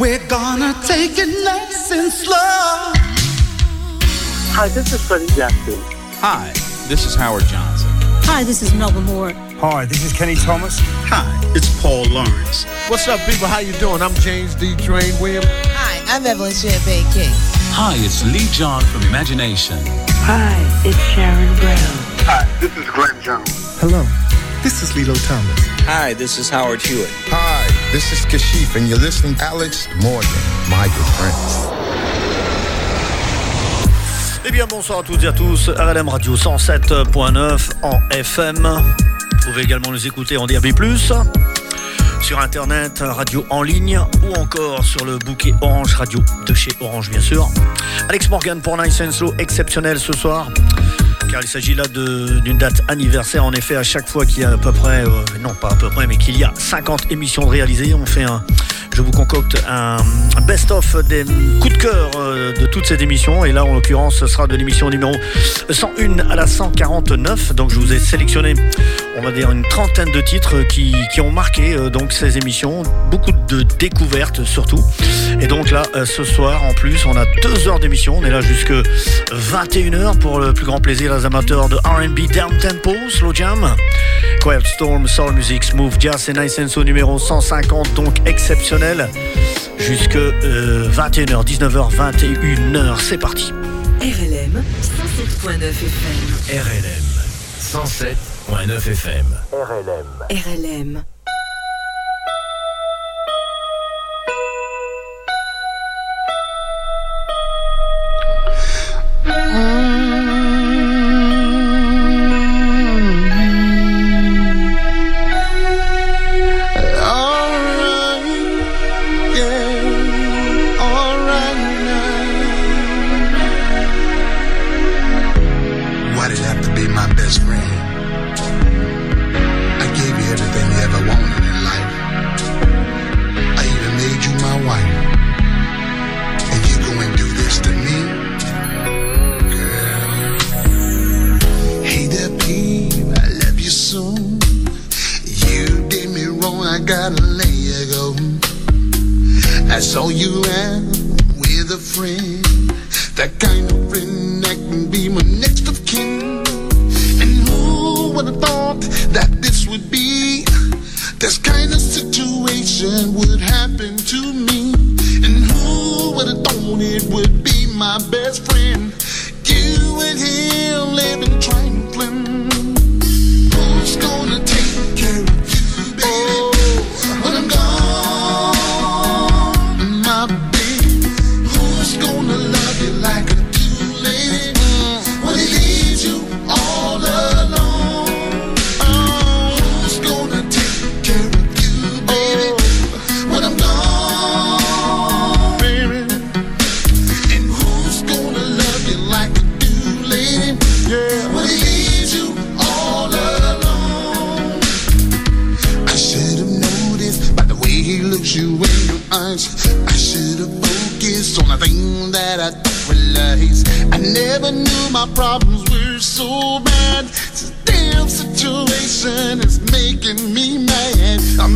We're gonna take it nice and slow. Hi, this is Freddie Jackson. Hi, this is Howard Johnson. Hi, this is Melba Moore. Hi, this is Kenny Thomas. Hi, it's Paul Laurence. What's up, people? How you doing? I'm James D. Train Williams. Hi, I'm Evelyn Champagne King. Hi, it's Lee John from Imagination. Hi, it's Sharon Brown. Hi, this is Glenn Jones. Hello, this is Lillo Thomas. Hi, this is Howard Hewitt. Hi, this is Kashif, and you're listening to Alex Morgan, my good friends. Eh bien, bonsoir à toutes et à tous. RLM Radio 107.9 en FM. Vous pouvez également nous écouter en DAB+, sur Internet, radio en ligne ou encore sur le bouquet Orange Radio de chez Orange, bien sûr. Alex Morgan pour Nice and Slow, exceptionnel ce soir car il s'agit là d'une date anniversaire. En effet, à chaque fois qu'il y a à peu près, euh, non pas à peu près, mais qu'il y a 50 émissions réalisées, on fait un, je vous concocte un, best-of des coups de cœur euh, de toutes ces émissions. Et là, en l'occurrence, ce sera de l'émission numéro 101 à la 149. Donc, je vous ai sélectionné, on va dire, une trentaine de titres qui, ont marqué euh, donc ces émissions. Beaucoup de découvertes surtout. Et donc là, euh, ce soir, en plus, on a deux heures d'émission. On est là jusque 21h pour le plus grand plaisir des amateurs de R&B down tempo, slow jam. Quiet Storm, Soul Music, Smooth Jazz et Nice Senso numéro 150, donc exceptionnel. Jusque 21h, 19h, 21h, c'est parti. RLM 107.9 FM. RLM 107.9 FM. RLM. RLM. saw you out with a friend. That kind of friend that can be my next of kin. And who would have thought that this would be? This kind of situation would happen to me. And who would have thought it would be my best friend? You and him living trifling. Who's gonna tired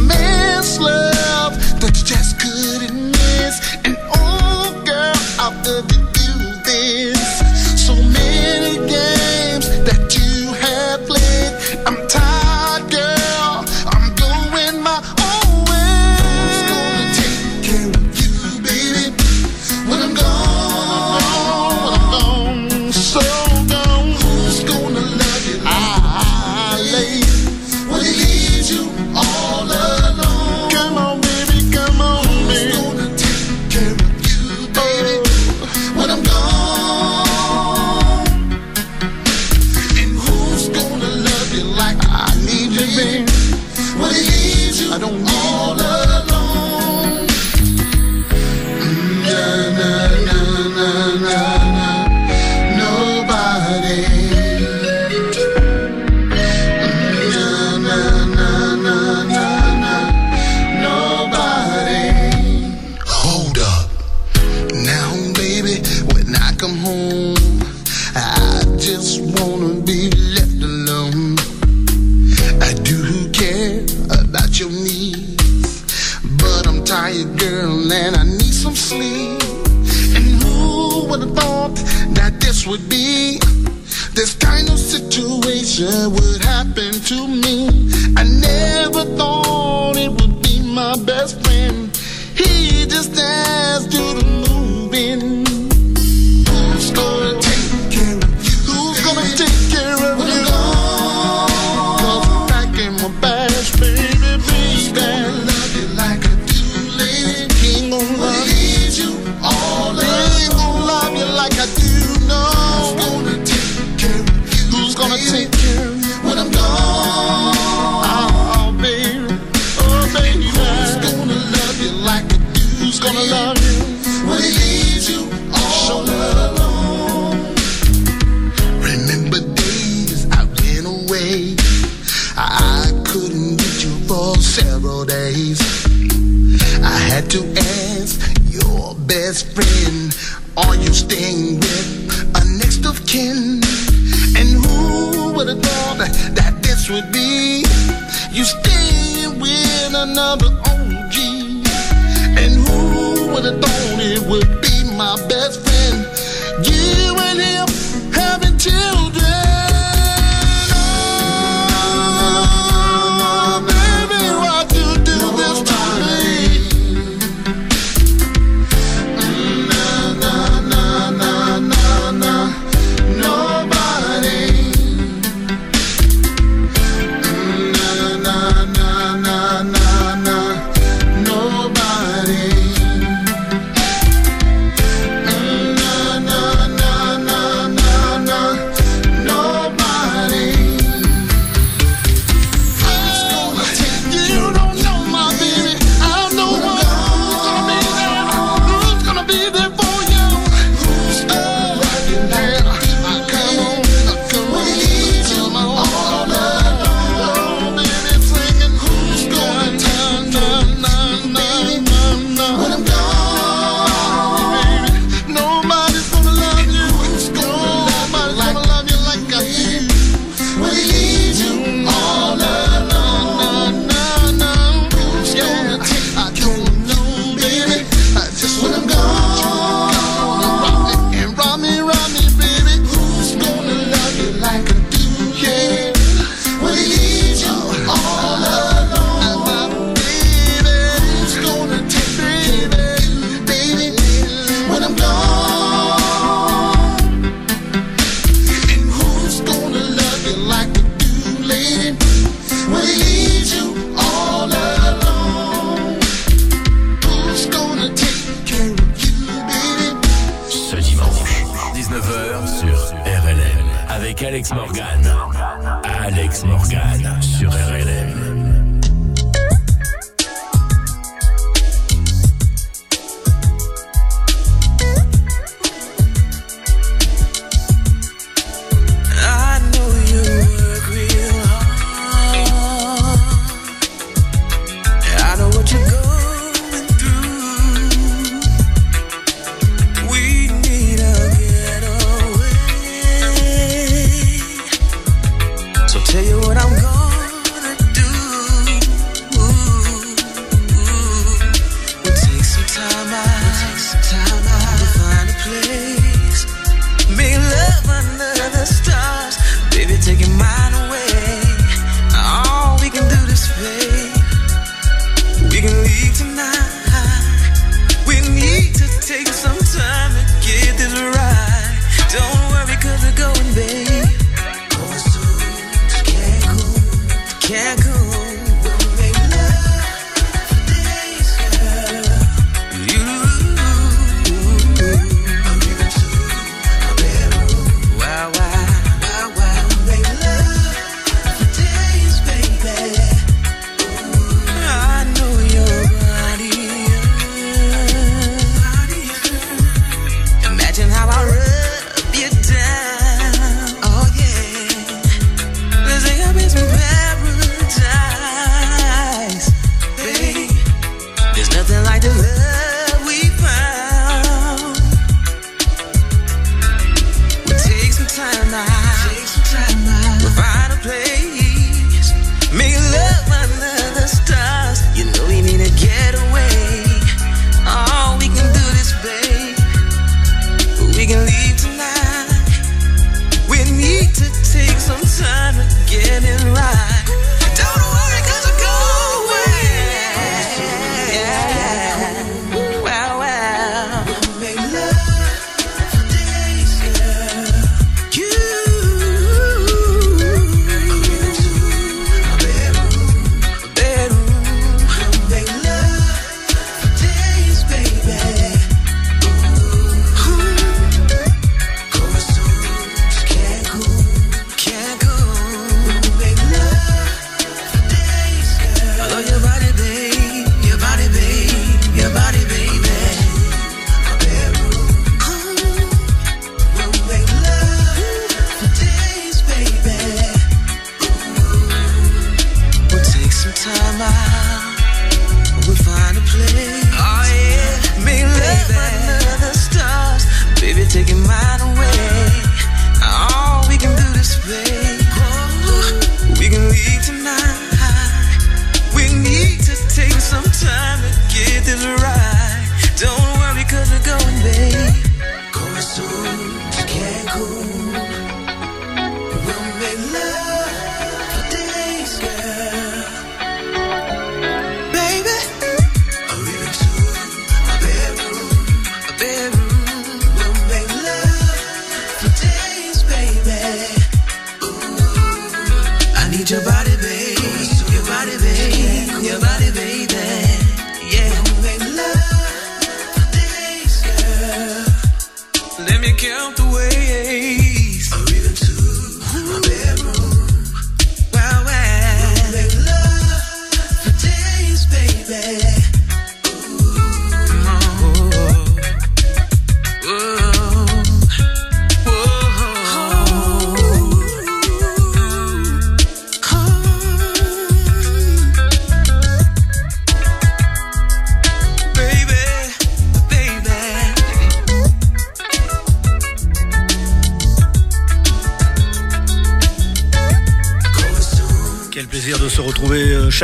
girl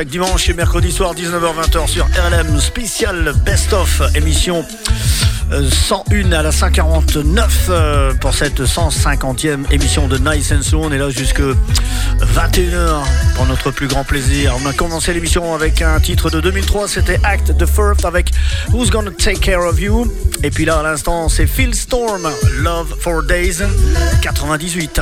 dimanche et mercredi soir 19h-20h sur RLM spécial Best of émission 101 euh, à la 149 euh, pour cette 150e émission de Nice and So. On est là jusque 21h pour notre plus grand plaisir. On a commencé l'émission avec un titre de 2003, c'était Act the First avec Who's Gonna Take Care of You. Et puis là à l'instant c'est Phil Storm, Love for Days 98.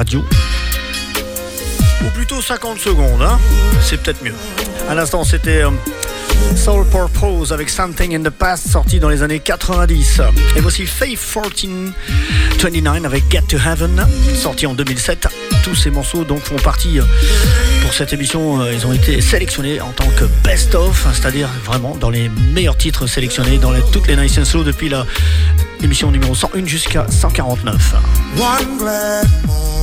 Radio. Ou plutôt 50 secondes, hein c'est peut-être mieux. À l'instant, c'était euh, Soul Purpose avec Something in the Past, sorti dans les années 90. Et voici Faith 1429 avec Get to Heaven, sorti en 2007. Tous ces morceaux donc font partie euh, pour cette émission. Euh, ils ont été sélectionnés en tant que best of, c'est-à-dire vraiment dans les meilleurs titres sélectionnés dans toutes les Nice and Slow depuis la émission numéro 101 jusqu'à 149. cross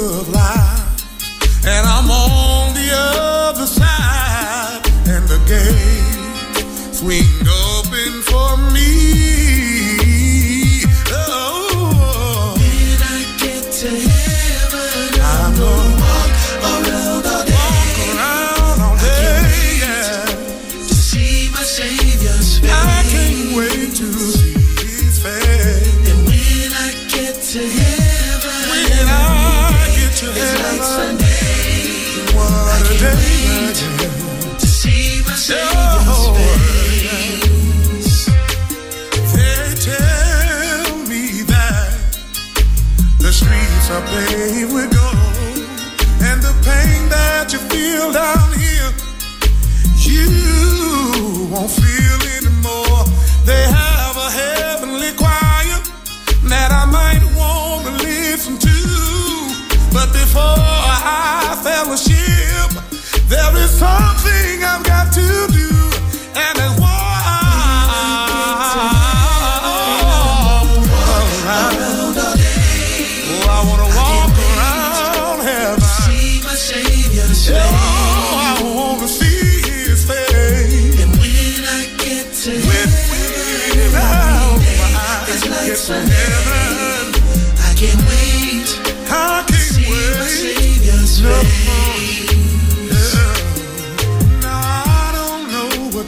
of life, and I'm on the other side, and the gate swing open for me.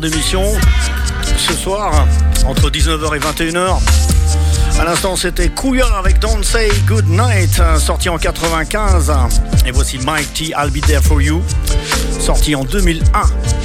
d'émission ce soir entre 19h et 21h. À l'instant, c'était Kouya avec Don't Say Good Night, sorti en 95. Et voici Mike T. I'll Be There For You, sorti en 2001.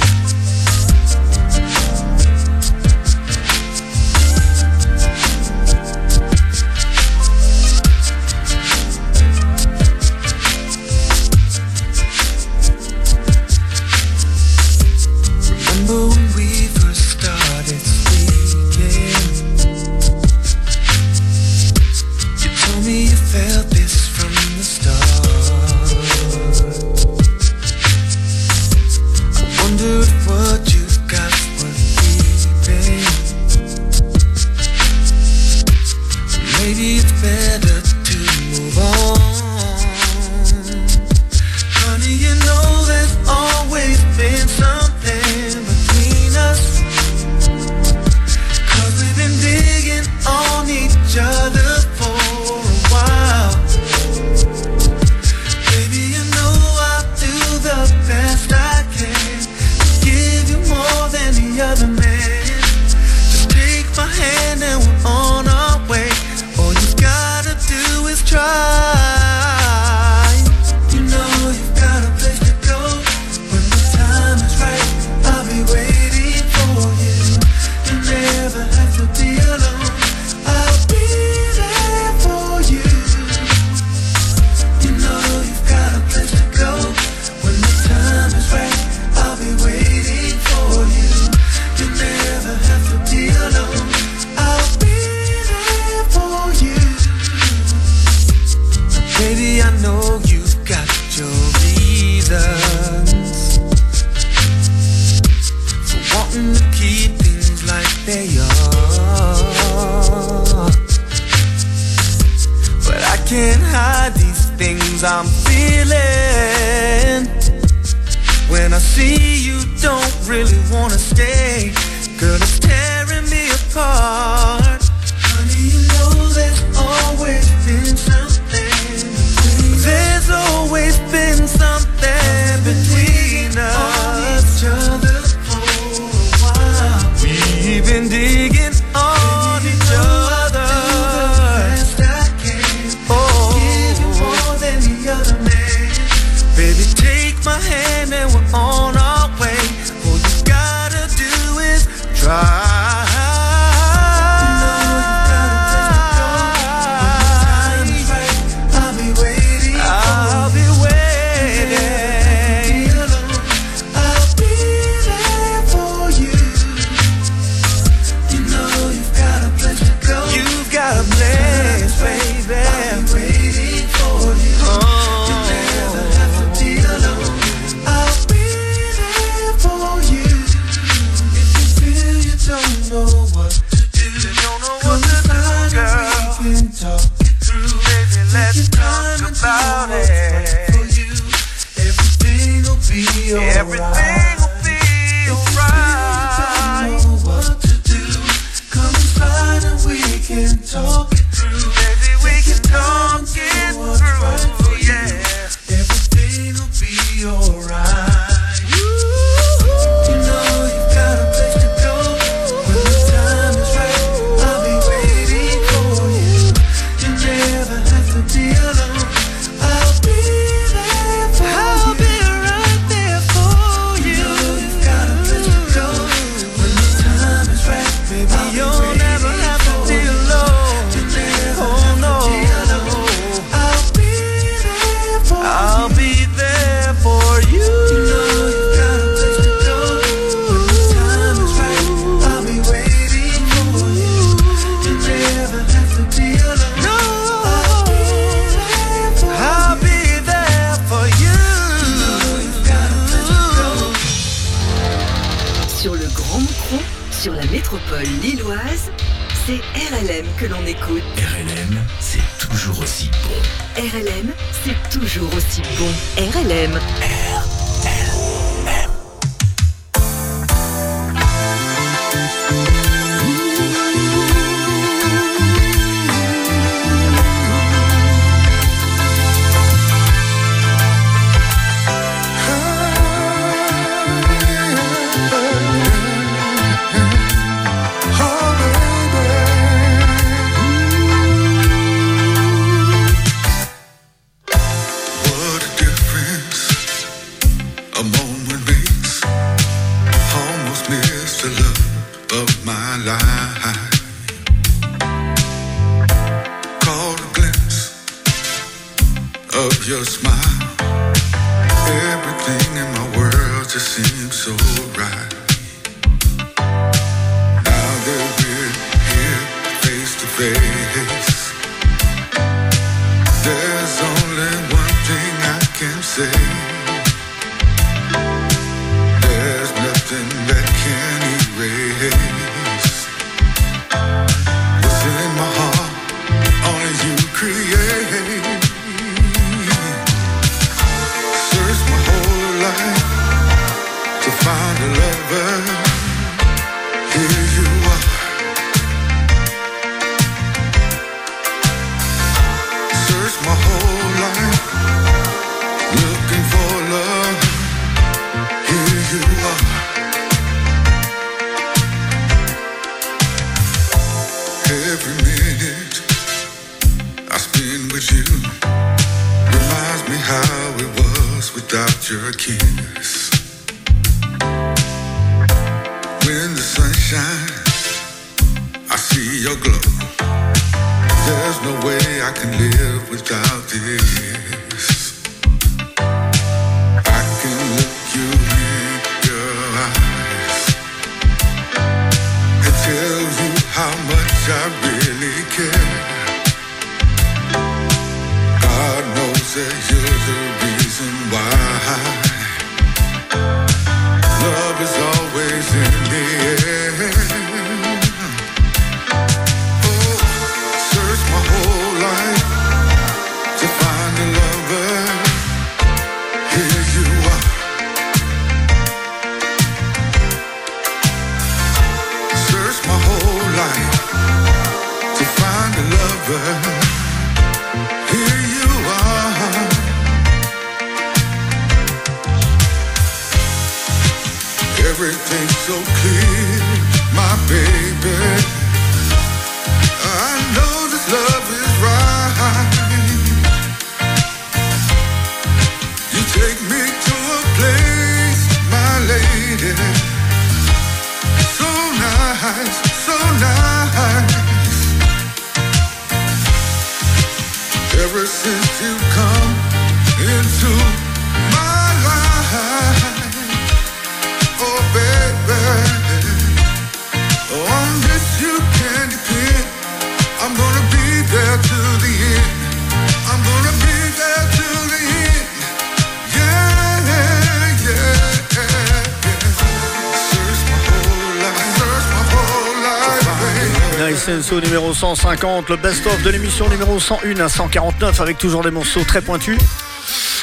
numéro 150, le best-of de l'émission numéro 101 à 149 avec toujours des morceaux très pointus.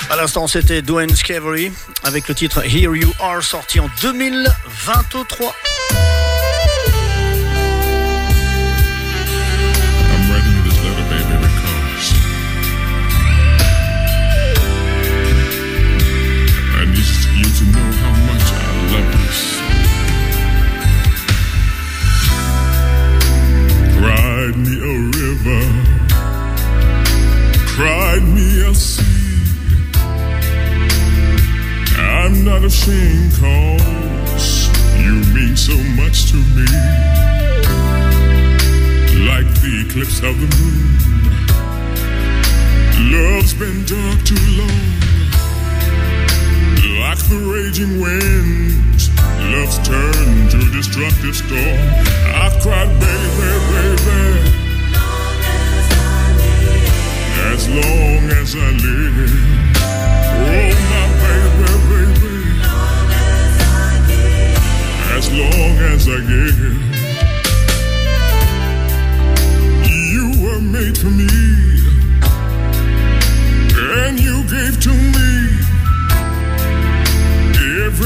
À l'instant, c'était Dwayne Scavery avec le titre Here You Are sorti en 2023.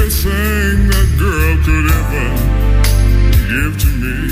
best thing that girl could ever give to me.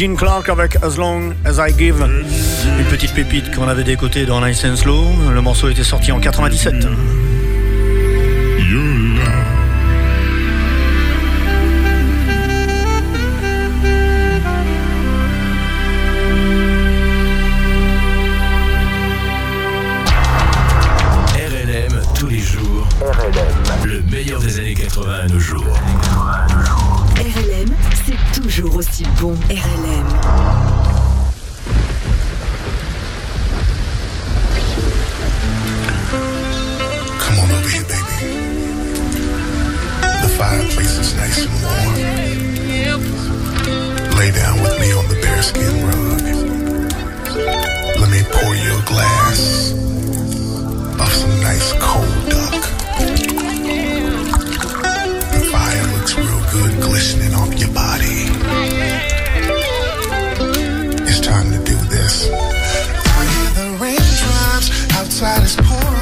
Gene Clark avec As Long As I Give. Une petite pépite qu'on avait décotée dans Nice and Law. Le morceau était sorti en 97. over baby. The fireplace is nice and warm. Lay down with me on the bearskin rug. Let me pour you a glass of some nice cold duck. The fire looks real good glistening off your body. It's time to do this. I hear the raindrops outside is pouring.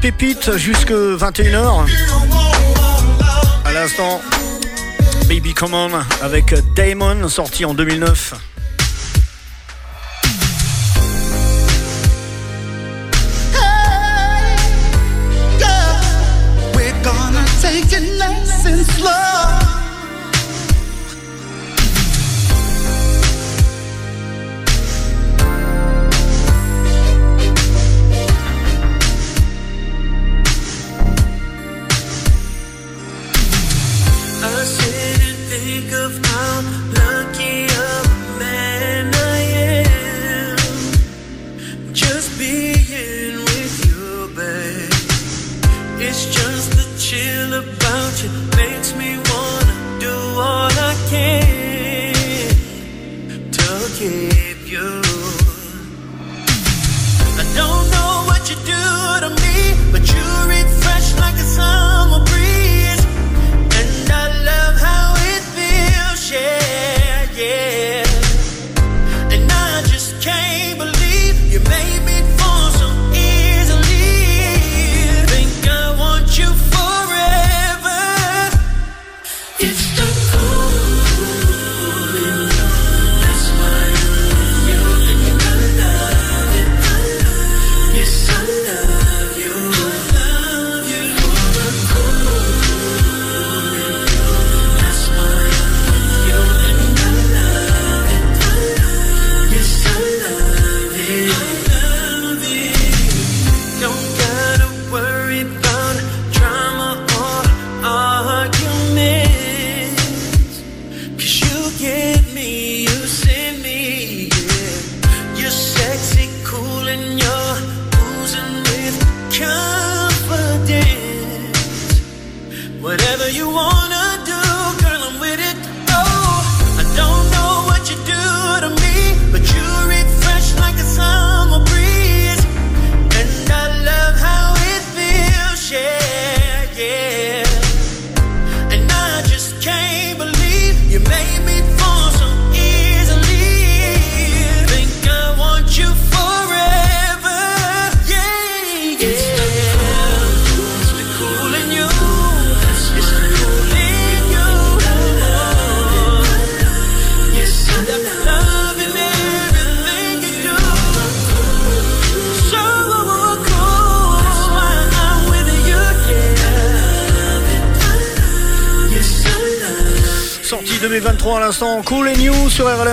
pépites jusque 21h. À l'instant, Baby Common avec Damon, sorti en 2009.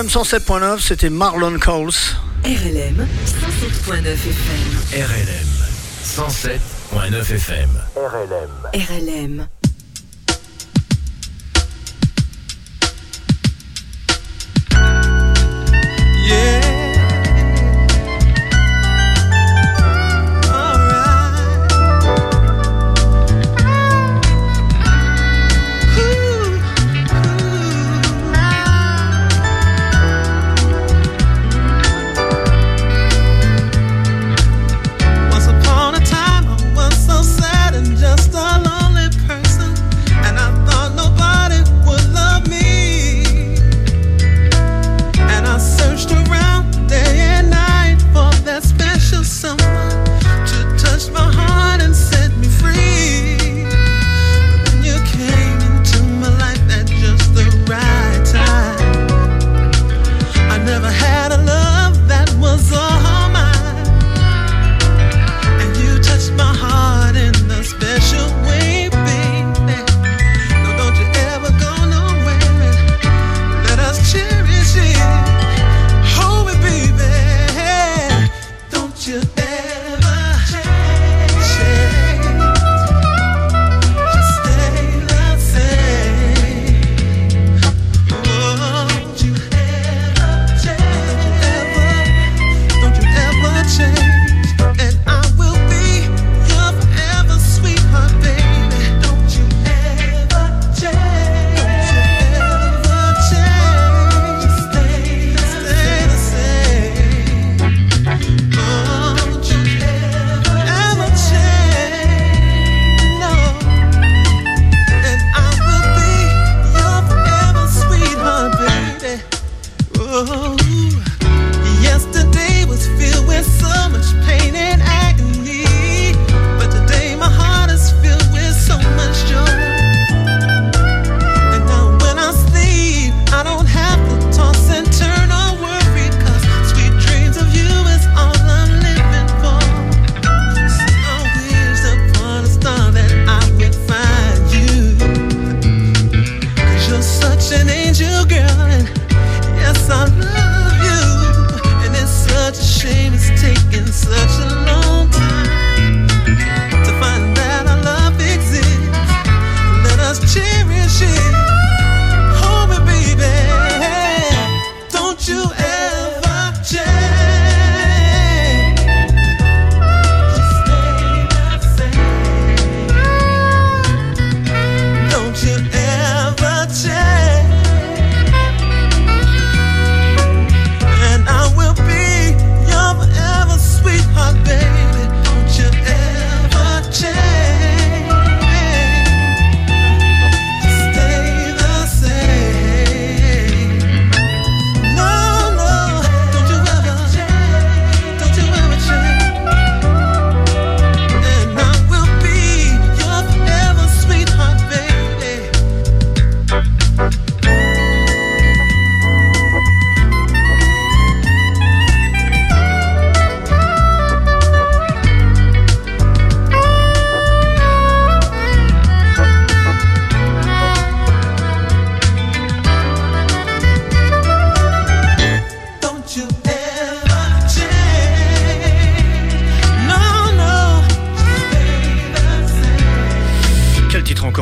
RLM 107.9. C'était Marlon Coles. RLM 107.9 FM. RLM 107.9 FM. RLM. RLM.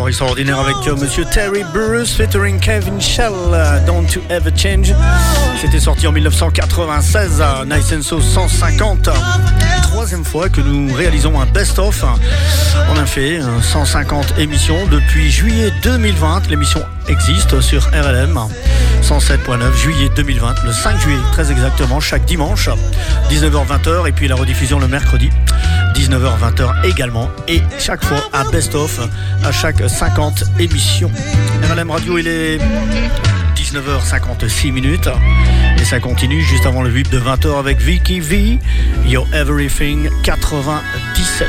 Avec euh, Monsieur Terry Bruce featuring Kevin Shell, euh, Don't You Ever Change. C'était sorti en 1996 à Nice and So 150. Troisième fois que nous réalisons un best-of. On a fait 150 euh, émissions depuis juillet 2020. L'émission existe sur RLM 107.9 juillet 2020, le 5 juillet très exactement, chaque dimanche, 19h-20h et puis la rediffusion le mercredi 19h-20h également. Et chaque fois un best-of à chaque 50 émissions. RLM Radio, il est 19h56 minutes. Et ça continue juste avant le VIP de 20h avec Vicky V, Your Everything 97.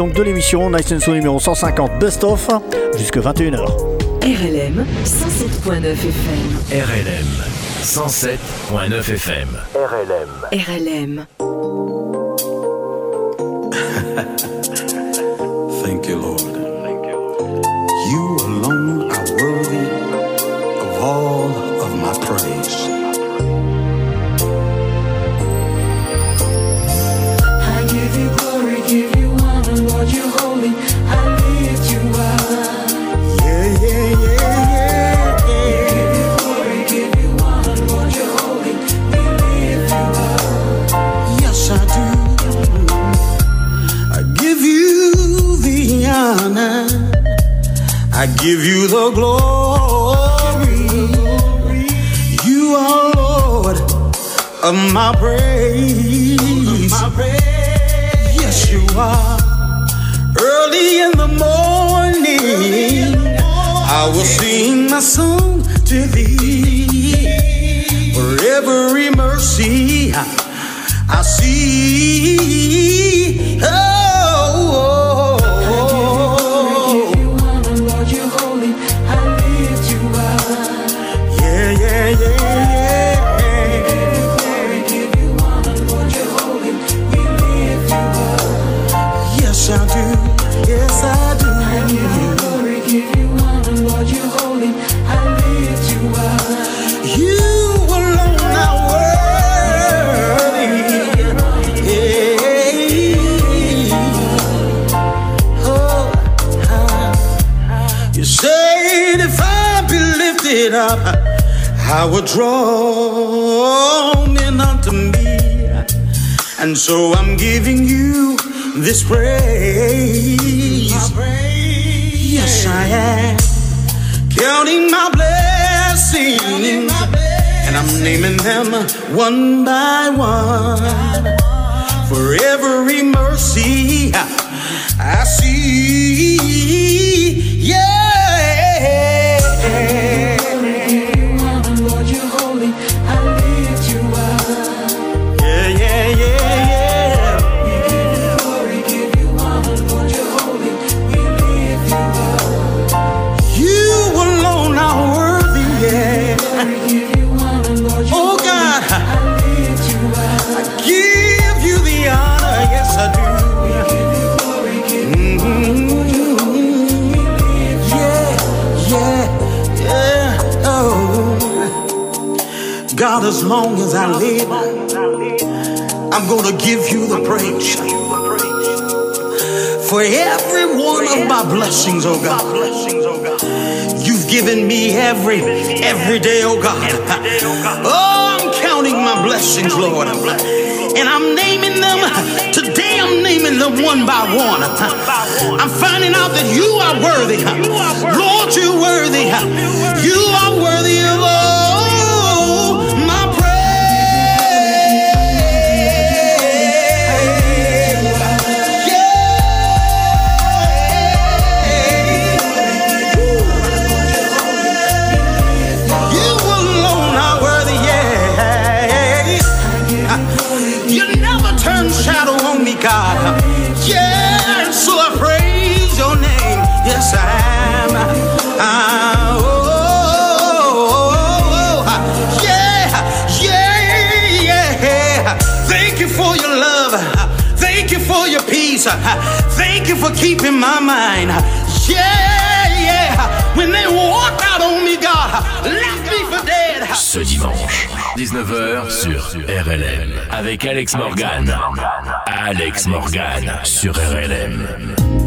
Donc de l'émission Nice and Slow numéro 150 Best of jusque 21h. RLM 107.9 FM. RLM 107.9 FM. RLM. Thank of my praise. Yes, you are. Early in the morning, I will sing my song to thee. For every mercy I see. I would draw men unto me. And so I'm giving you this praise. Yes, I am counting my blessings, and I'm naming them one by one. For every mercy as long as I live, I'm gonna give you the praise for every one of my blessings, oh God. You've given me every every day, oh God. Oh, I'm counting my blessings, Lord. And I'm naming them. Today I'm naming them one by one. I'm finding out that you are worthy. Lord, you're worthy. You are worthy of all peace. Thank you for keeping my mind. Yeah, yeah. When they walked out on me, God, left me for dead. Ce dimanche, 19h sur RLM. Avec Alex Morgan. Alex Morgan sur RLM.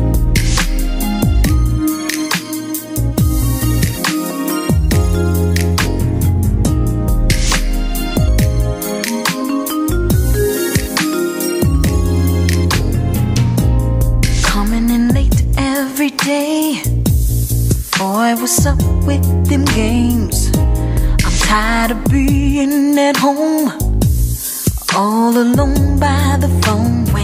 What's up with them games? I'm tired of being at home, all alone by the phone.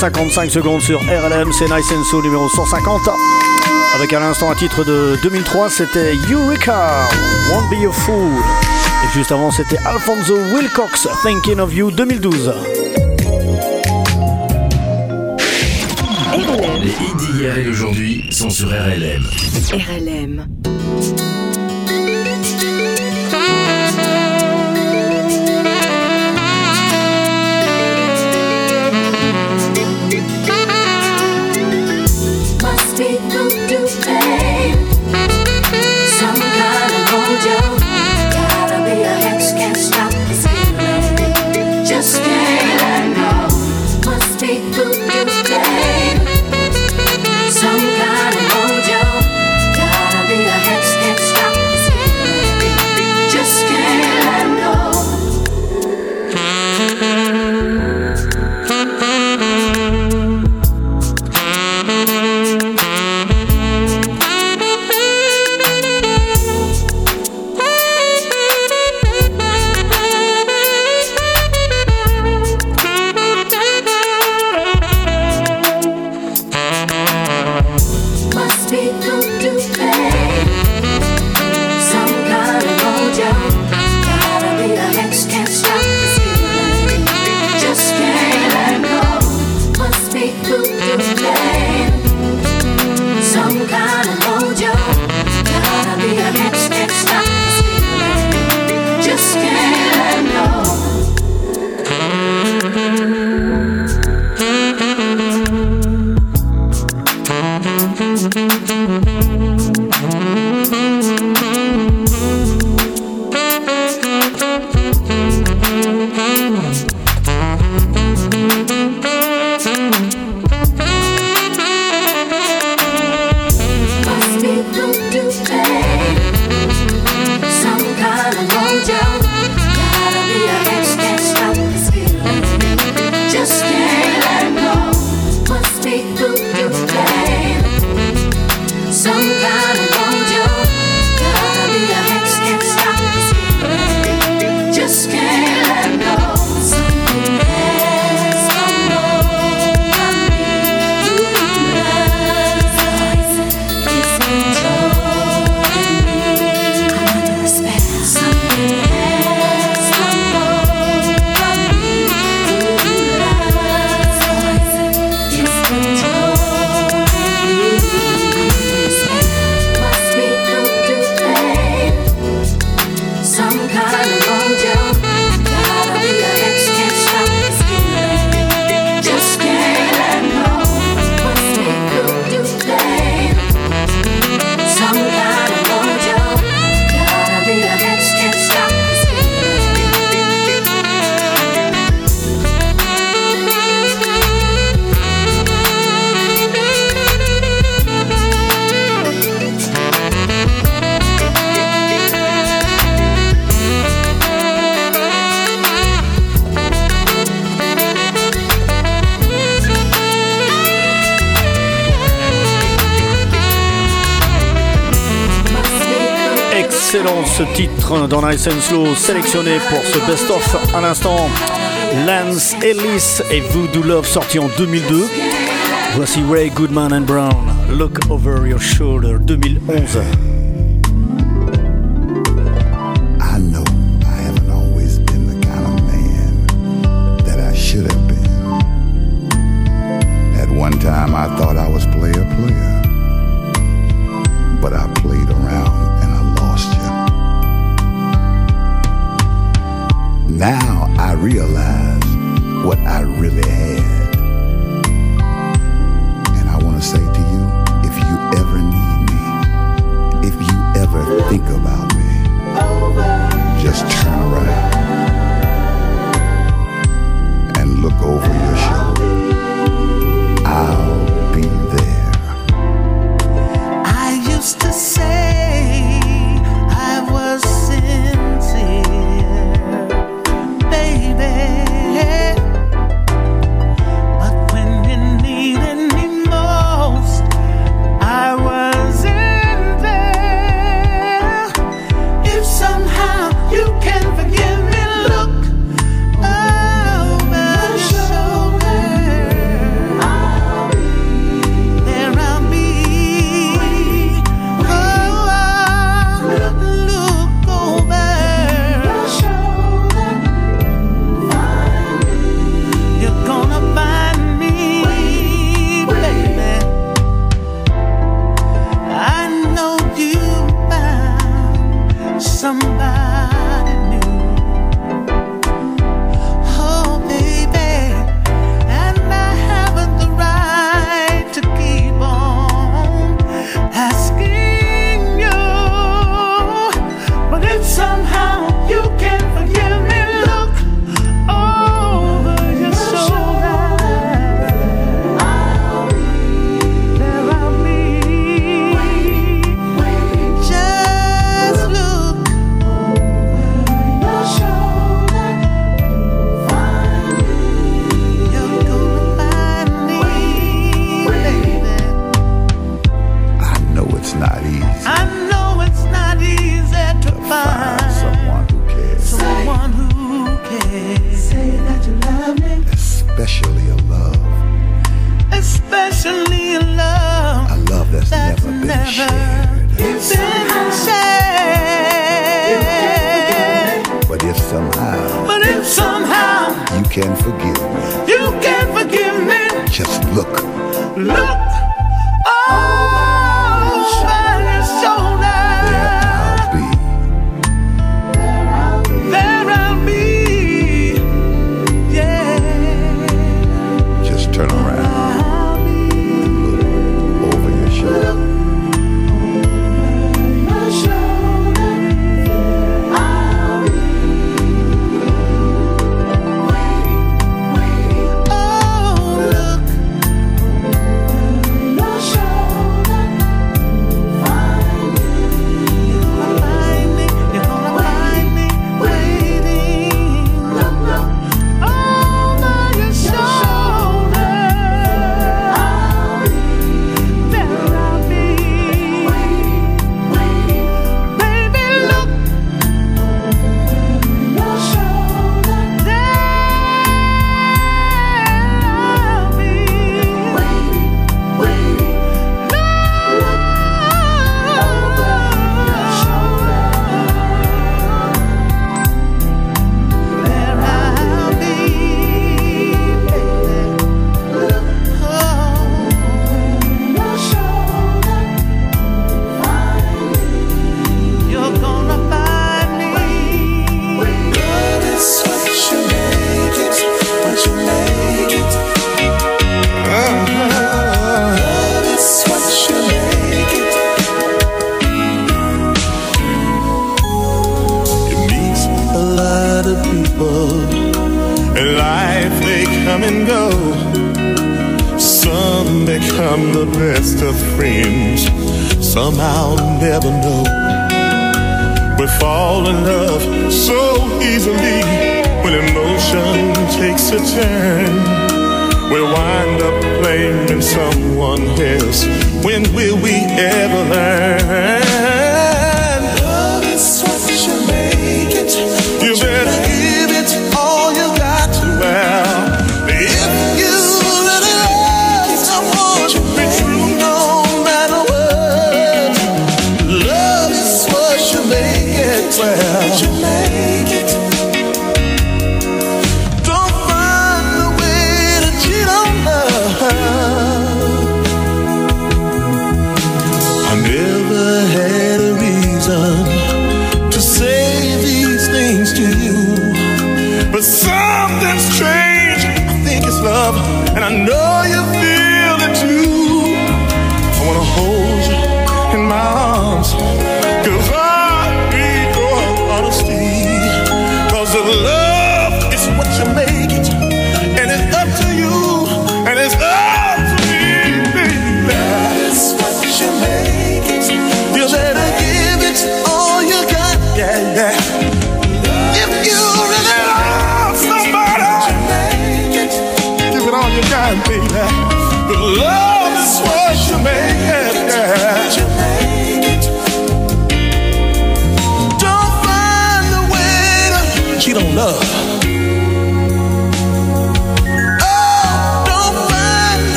55 secondes sur RLM, c'est Nice and Soul numéro 150. Avec à l'instant un titre de 2003, c'était Eureka, Won't Be Your Fool. Et juste avant, c'était Alfonso Wilcox, Thinking of You 2012. Les hits d'hier et d'aujourd'hui sont sur RLM. RLM. ce titre dans Nice and Slow sélectionné pour ce best-of à l'instant. Lance Ellis et Voodoo Love sorti en 2002. Voici Ray Goodman and Brown, Look Over Your Shoulder 2011.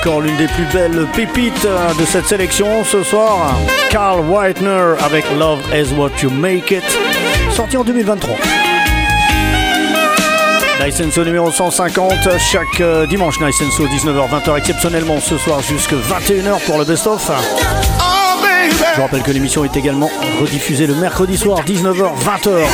encore l'une des plus belles pépites hein, de cette sélection ce soir. Carl Whitner avec Love is What You Make It, sorti en 2023. Nicenso numéro 150, chaque euh, dimanche Nicenso 19h-20h exceptionnellement ce soir jusqu'à 21h pour le best-of. Je rappelle que l'émission est également rediffusée le mercredi soir 19h-20h.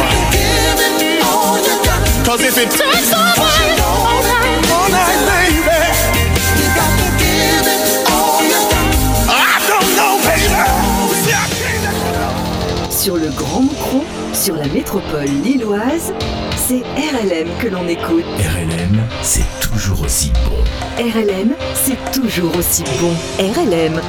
Sur le Grand Moucron, sur la métropole lilloise, c'est RLM que l'on écoute. RLM, c'est toujours aussi bon. RLM, c'est toujours aussi bon. RLM.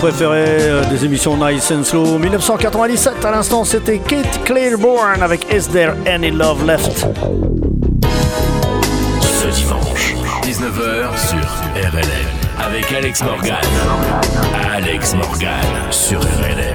Préférés euh, des émissions Nice and Slow. 1997, à l'instant, c'était Kate Claiborne avec Is There Any Love Left? Ce dimanche, 19h sur RLM, avec Alex Morgan. Alex Morgan sur RLM.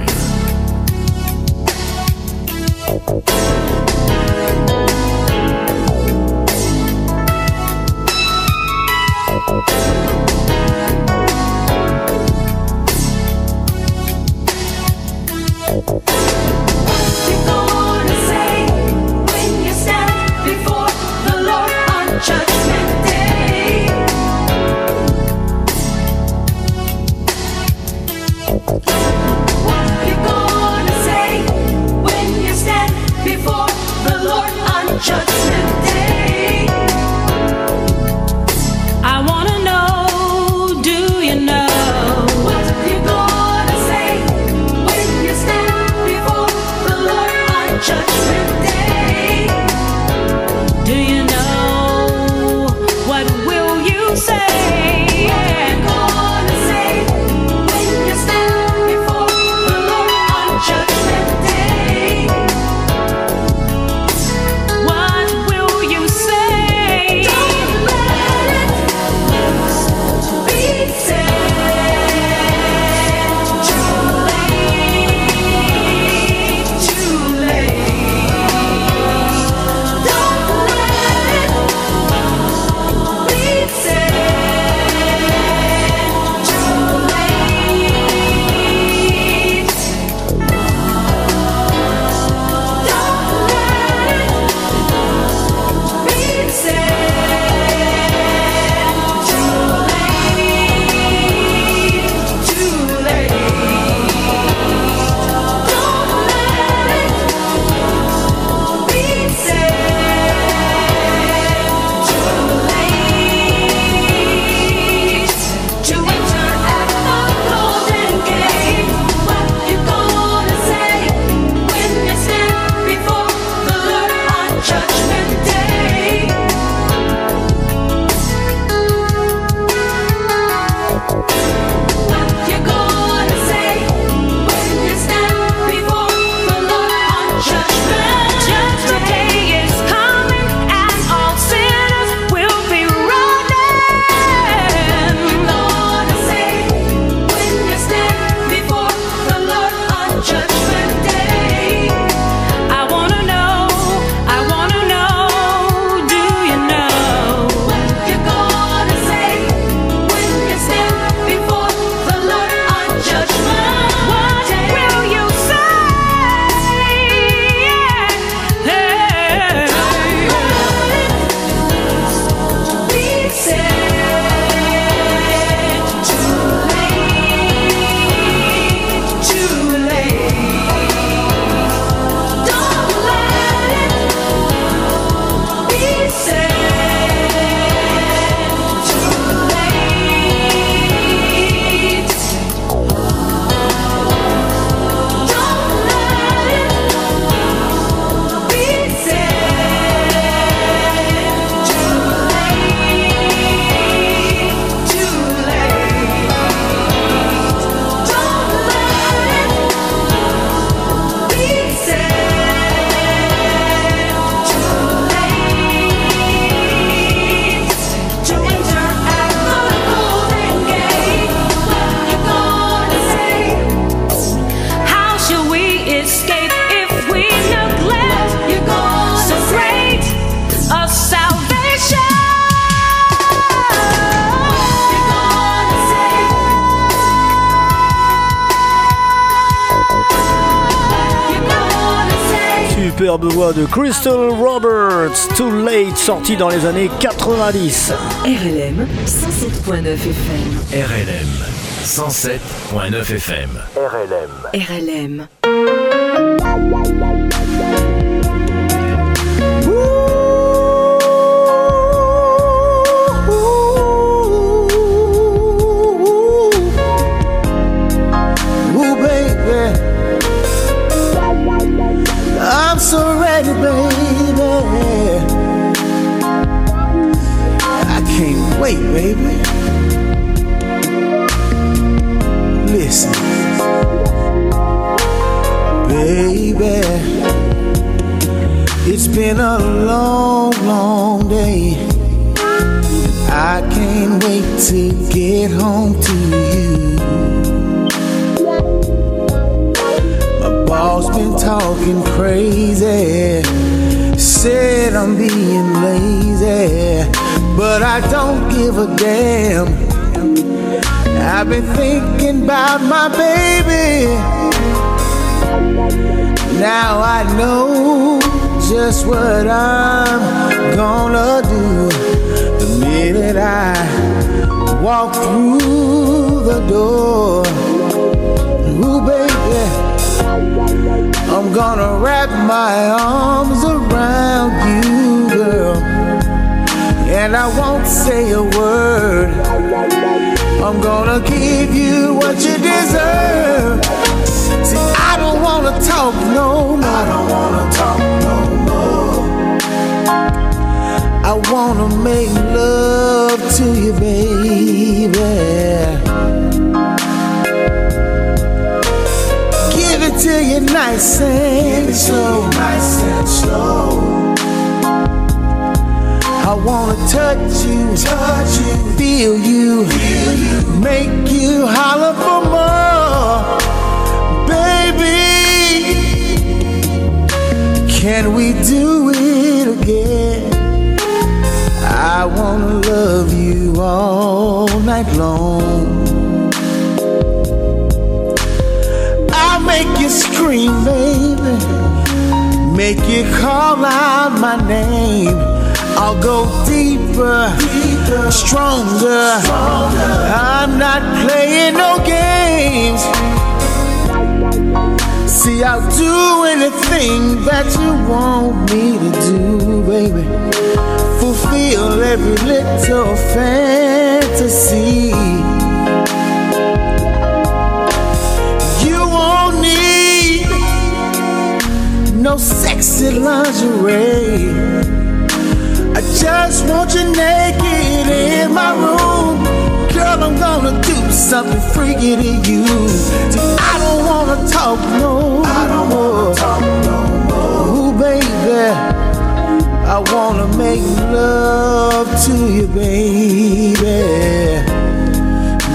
Crystal Roberts, Too Late, sorti dans les années 90. RLM 107.9 FM. RLM 107.9 FM. RLM. RLM. Give a damn. I've been thinking about my baby. Now I know just what I'm gonna do the minute I walk through the door. Ooh, baby, I'm gonna wrap my arms around you, and I won't say a word. I'm gonna give you what you deserve. See, I don't wanna talk no more. I don't wanna talk no more. I wanna make love to you, baby. Give it to you nice and slow. Nice and slow. I wanna touch you, touch you, feel you, feel you, make you holler for more, baby. Can we do it again? I wanna love you all night long. I'll make you scream, baby. Make you call out my name. I'll go deeper, deeper stronger. stronger. I'm not playing no games. See, I'll do anything that you want me to do, baby. Fulfill every little fantasy. You won't need no sexy lingerie. Just want you naked in my room. Girl, I'm gonna do something freaky to you. I don't wanna talk no I don't more. Talk no more. Ooh, baby, I wanna make love to you, baby.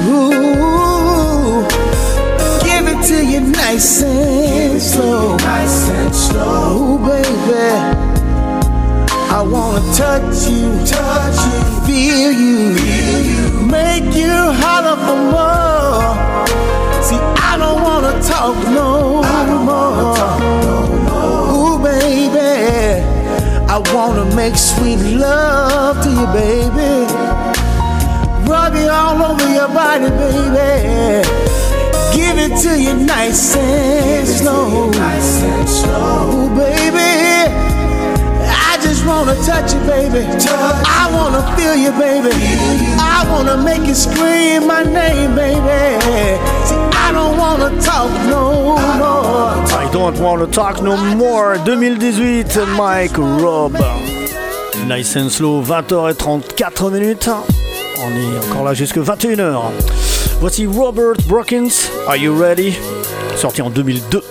Ooh, give it to you nice and slow. Nice and slow, Ooh, baby. I wanna touch you, touch you, feel you, feel you, make you holler for more. See, I don't wanna talk no more. Talk no more. Ooh, baby, I wanna make sweet love to you, baby. Rub it all over your body, baby. Give it to you nice and slow. Nice and slow. Ooh, baby. I don't wanna talk no more. Talk no more. 2018, Mike Rob. Nice and slow, 20h34 minutes. On est encore là jusque 21h. Voici Robert Brookins. Are you ready? Sorti en 2002.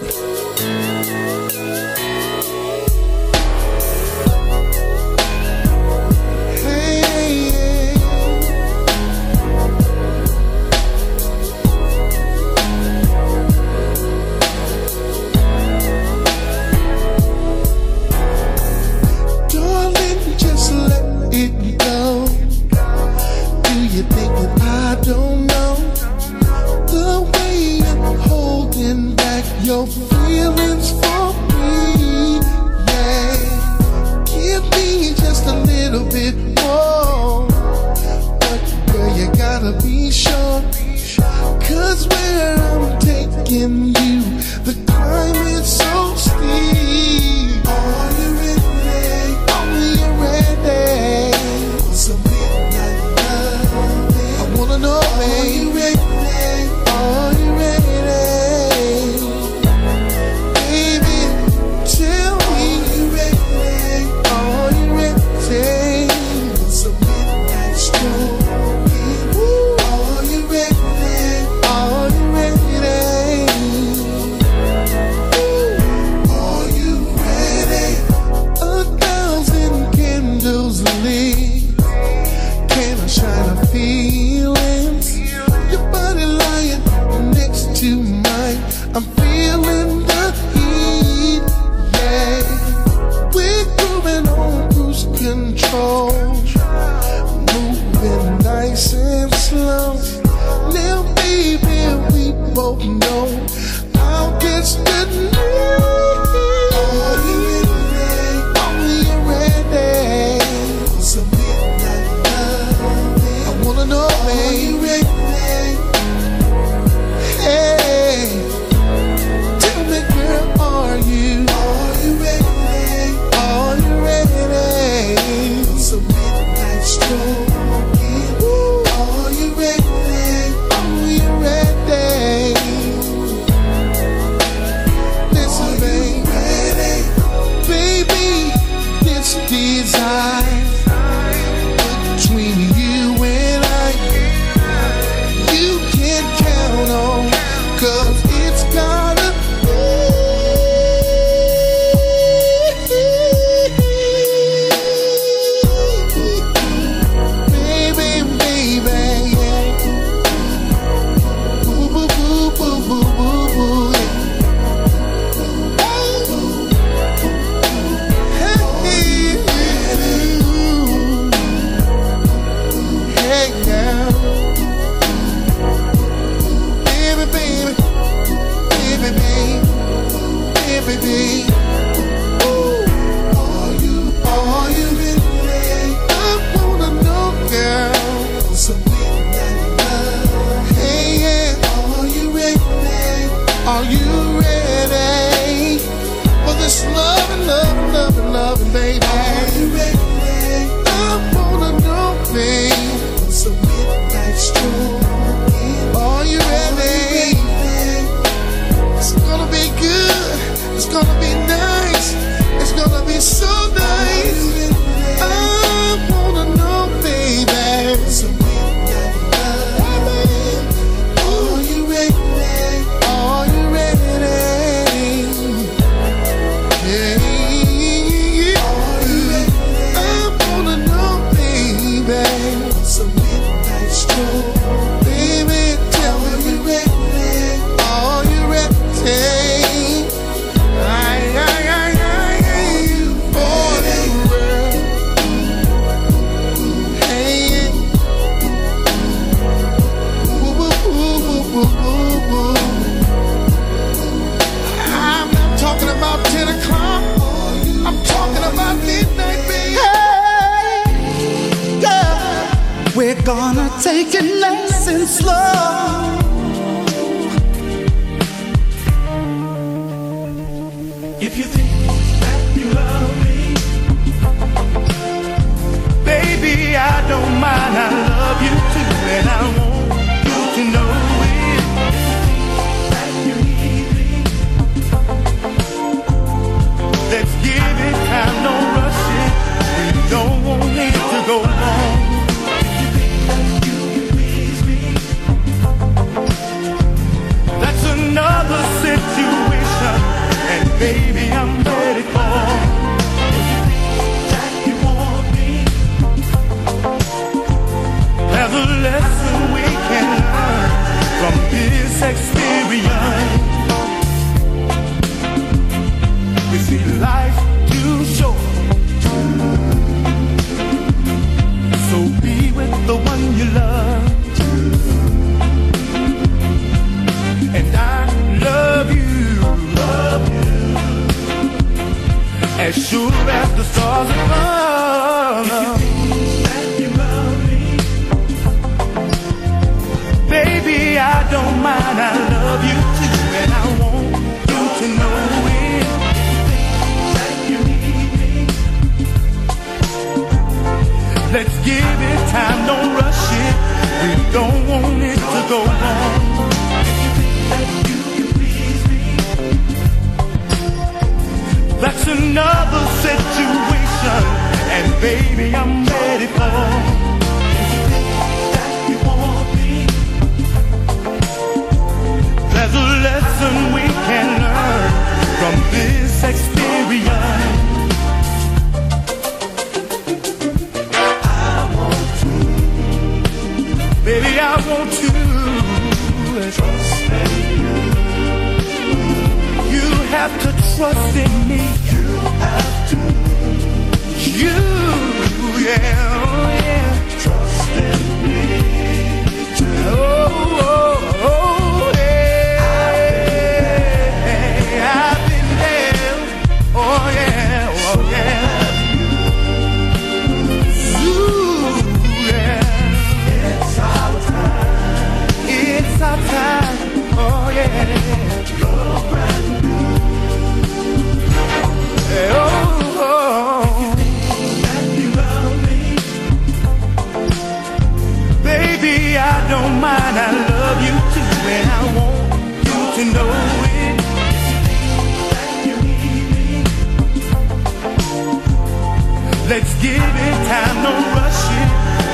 Thanksgiving time, no rushing.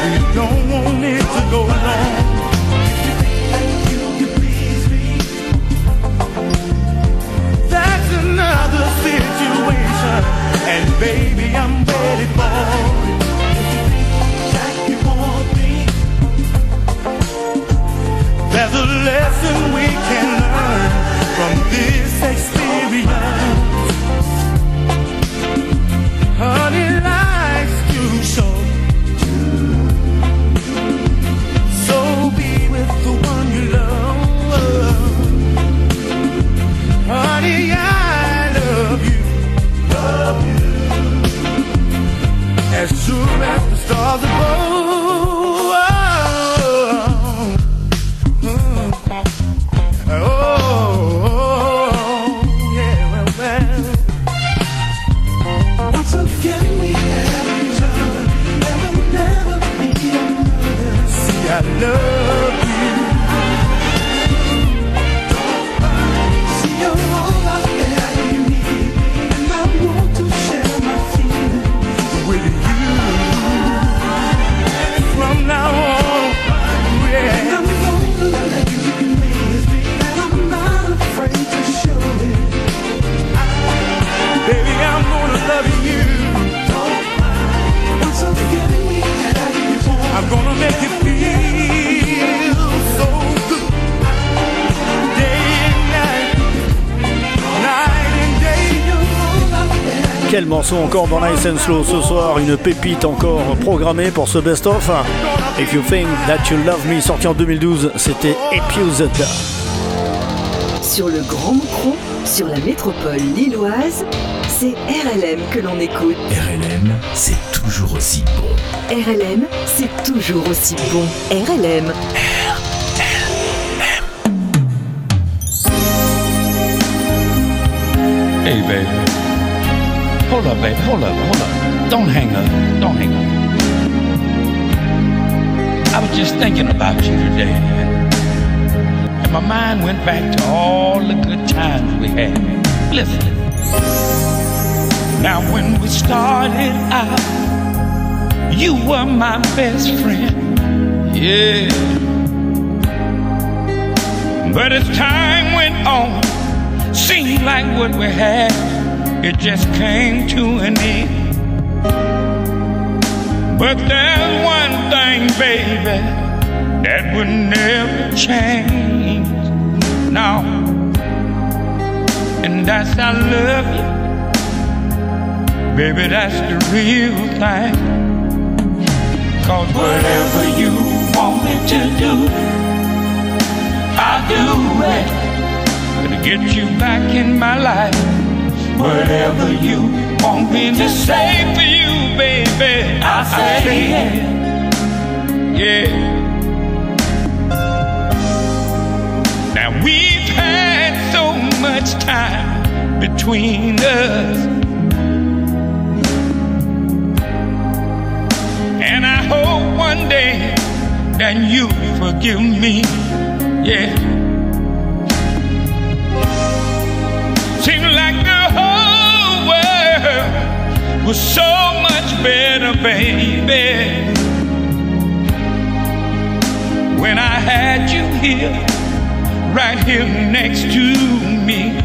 We don't want it to go long. That's another situation, and baby, I'm ready for it. Like you want me. There's a lesson we stars above. Quel morceau encore dans Nice and Slow ce soir, une pépite encore programmée pour ce best-of. If You Think That You Love Me, sorti en 2012, c'était Episode. Sur le Grand Moucron, sur la métropole lilloise, c'est RLM que l'on écoute. RLM, c'est toujours aussi bon. RLM, c'est toujours aussi bon. RLM. Hold up, baby. Hold up, hold up. Don't hang up. Don't hang up. I was just thinking about you today. And my mind went back to all the good times we had. Listen. Now, when we started out, you were my best friend. Yeah. But as time went on, seemed like what we had, it just came to an end. But there's one thing, baby, that would never change. No. And that's I love you. Baby, that's the real thing. Cause whatever you want me to do, I'll do it. To get you back in my life. Whatever you want me to say for you, baby, I'll say it. Yeah. Now we've had so much time between us. And I hope one day that you forgive me. Yeah. Was so much better, baby. When I had you here, right here next to me.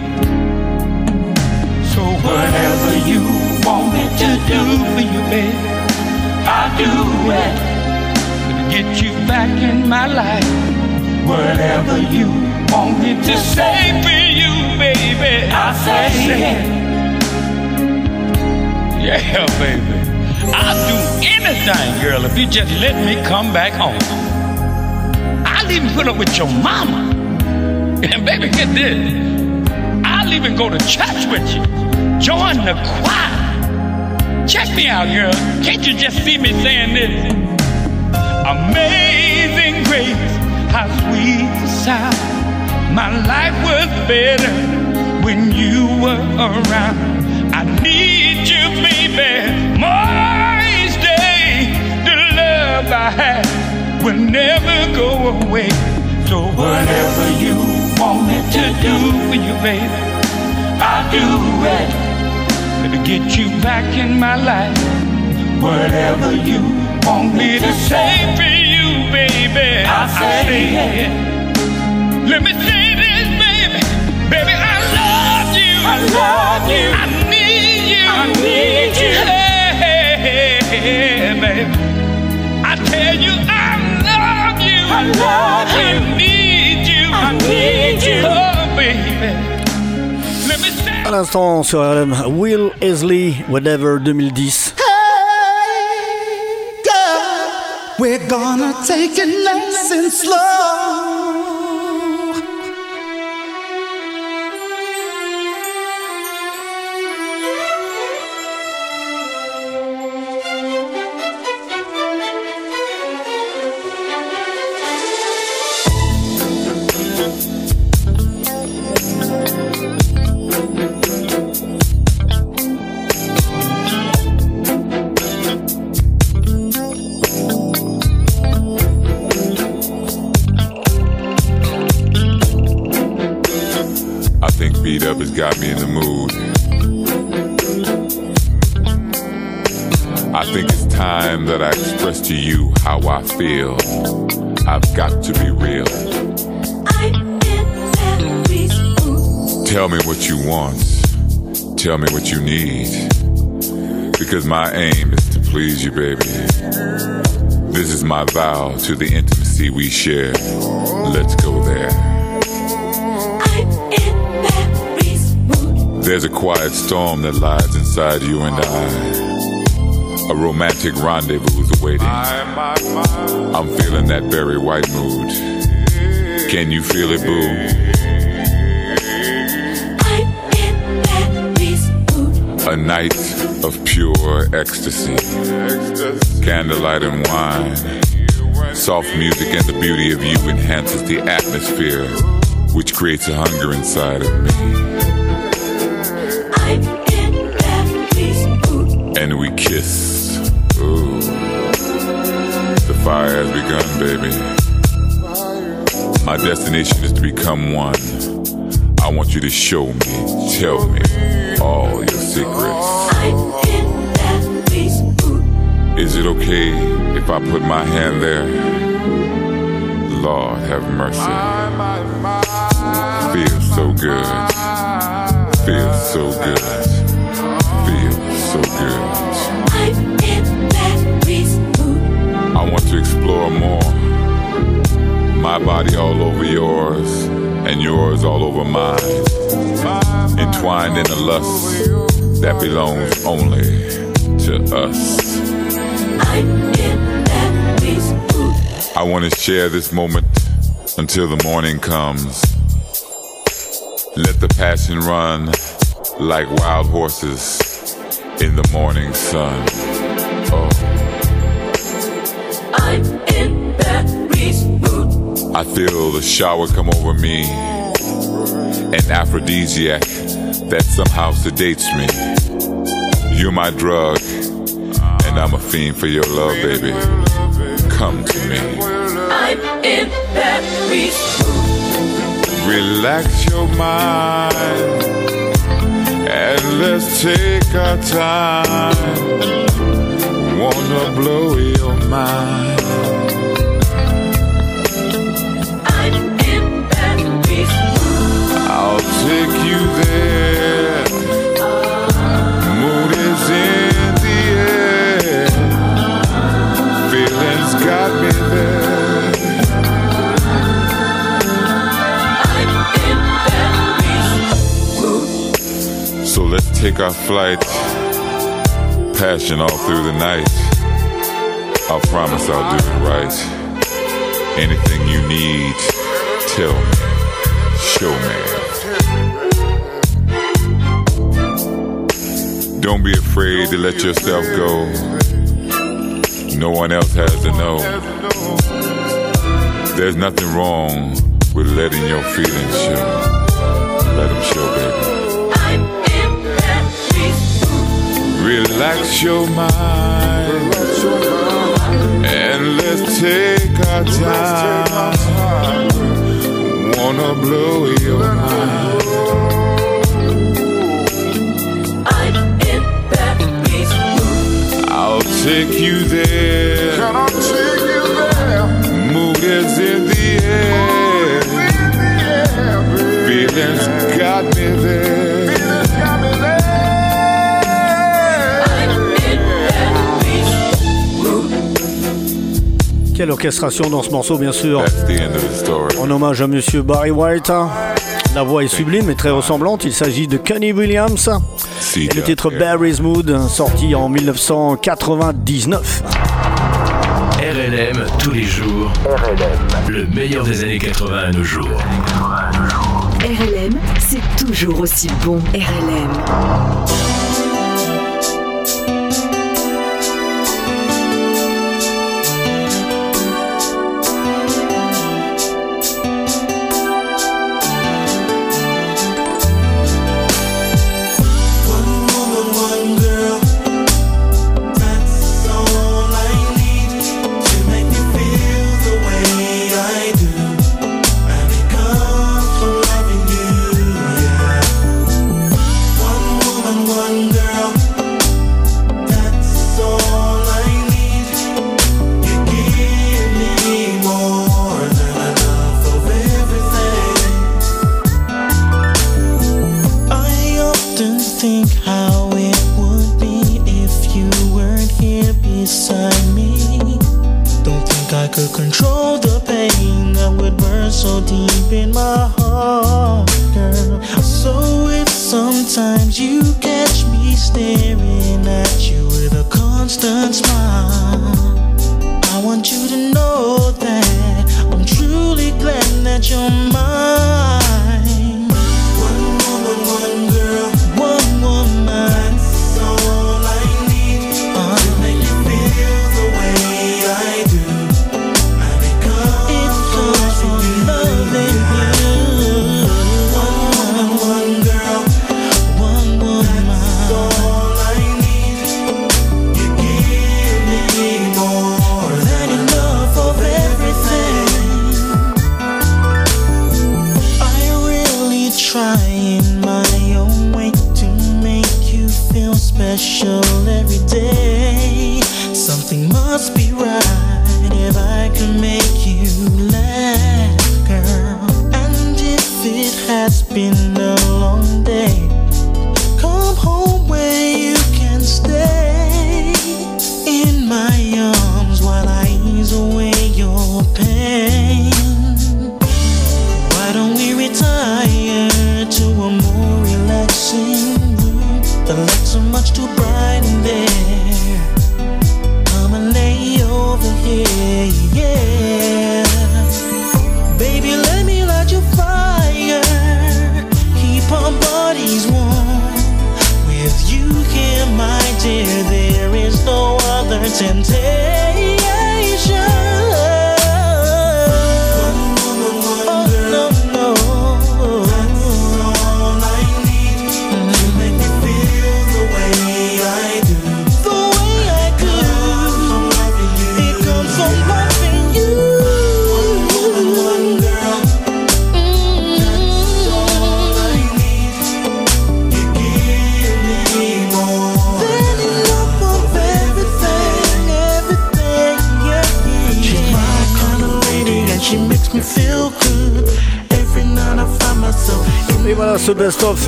So whatever you want me to do for you, baby, I'll do it. To get you back in my life. Whatever you want me to say for you, baby, I'll say it. Yeah, baby. I'll do anything, girl, if you just let me come back home. I'll even put up with your mama. And baby, get this. I'll even go to church with you. Join the choir. Check me out, girl. Can't you just see me saying this? Amazing grace, how sweet the sound. My life was better when you were around. Baby, more each day. The love I have will never go away. So whatever you want me to do for you, baby, I'll do it. To get you back in my life. whatever you want me to say for you, baby. I'll say it. Let me say this, baby. Baby, I love you. I love you. I you. I need you. Hey, hey, hey, baby. I tell you, I love you. I love you. I need you. I need you. Baby. Let me say. À l'instant sur Will Easley, Whatever 2010. We're gonna take slow. Feel. I've got to be real. Tell me what you want. Tell me what you need. Because my aim is to please you, baby. This is my vow to the intimacy we share. Let's go there. There's a quiet storm that lies inside you and I. A romantic rendezvous is awaiting. I'm feeling that Barry White mood. Can you feel it, boo? A night of pure ecstasy. Candlelight and wine. Soft music and the beauty of you enhances the atmosphere, which creates a hunger inside of me. I'm in Barry's mood, and we kiss. Fire has begun, baby. My destination is to become one. I want you to show me, tell me all your secrets. Is it okay if I put my hand there? Lord have mercy. Feels so good. Feels so good. Feels so good. To explore more. My body all over yours, and yours all over mine. Entwined in a lust that belongs only to us. I want to share this moment until the morning comes. Let the passion run like wild horses in the morning sun. I feel the shower come over me, an aphrodisiac that somehow sedates me. You're my drug, and I'm a fiend for your love, baby. Come to me. I'm in mood. Relax your mind, and let's take our time. Wanna blow your mind. Take our flight. Passion all through the night. I'll promise I'll do it right. Anything you need, tell me. Show me. Don't be afraid to let yourself go. No one else has to know. There's nothing wrong with letting your feelings show. Let them show, baby. Relax your mind and let's take our time. Wanna blow your mind. I'm in that mood. I'll take take you there. Can I take you there? Mood is in the air. Feelings got me there. Quelle orchestration dans ce morceau, bien sûr. En hommage à monsieur Barry White. La voix est sublime et très ressemblante. Il s'agit de Kenny Williams. Et le titre Barry's Mood, sorti en 1999. RLM tous les jours. RLM. Le meilleur des années 80 à nos jours. RLM, c'est toujours aussi bon. RLM.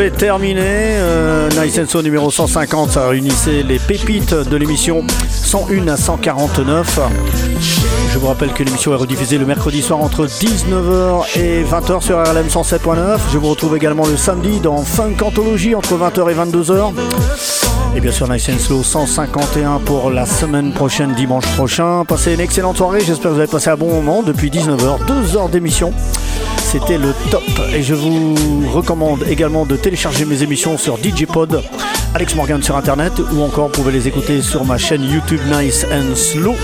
Est terminé. Euh, nice and So numéro 150, ça réunissait les pépites de l'émission 101 à 149. Je vous rappelle que l'émission est rediffusée le mercredi soir entre 19h et 20h sur RLM 107.9. Je vous retrouve également le samedi dans Funk Anthology entre 20h et 22h. Et bien sûr, Nice and Slow 151 pour la semaine prochaine, dimanche prochain. Passez une excellente soirée. J'espère que vous avez passé un bon moment depuis 19h. Deux heures d'émission. C'était le top. Et je vous recommande également de télécharger mes émissions sur DJ Pod, Alex Morgan sur internet, ou encore vous pouvez les écouter sur ma chaîne YouTube Nice and Slow.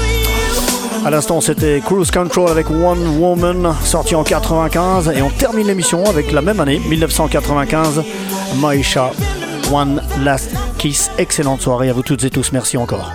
À l'instant, c'était Cruise Control avec One Woman, sorti en 95. Et on termine l'émission avec la même année, 1995, Maisha, One Last Kiss. Excellente soirée à vous toutes et tous. Merci encore.